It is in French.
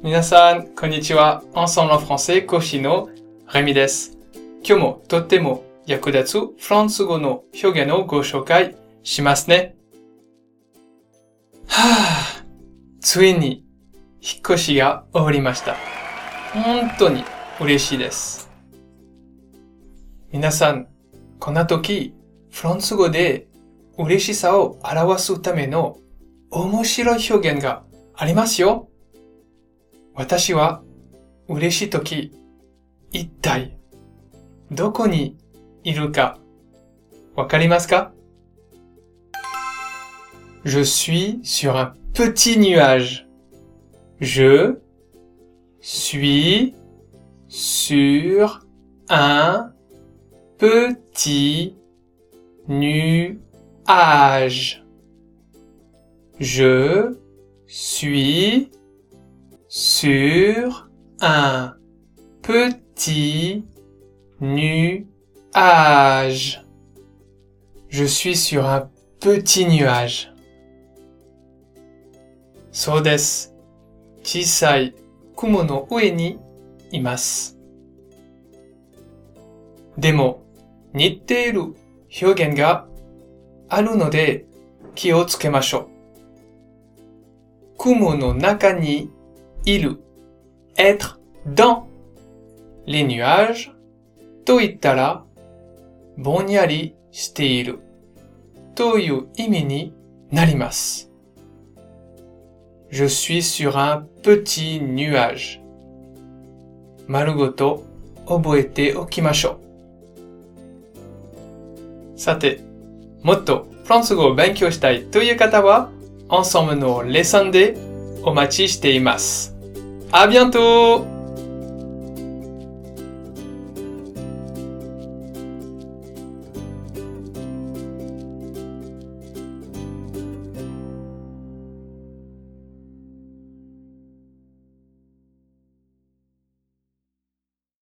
皆さん、こんにちは。Ensemble en français, 講師のレミです。今日もとっても役立つフランス語の表現をご紹介しますね。はぁ、ついに引っ越しが終わりました。本当に嬉しいです。皆さん、こんな時、フランス語で嬉しさを表すための面白い表現がありますよ。私は嬉しい時、一体どこにいるかわかりますか Je suis sur un petit nuage. Je suis sur un petit nuage. Je suis sur un petit nuage. Je suis sur un petit nuage. So desu. Chisai kumo no ue ni imasu. Demo, nitteiru hyougen ga aru node kio tsukemashou 表現があるので気をつけましょう。雲の中にいる être dans les nuages と言ったらぼんやりしているという意味になります。Je suis sur un petit nuage 丸ごと覚えておきましょう。さて、もっとフランス語を勉強したいという方は、ensemble のレッスンでお待ちしています。 À bientôt!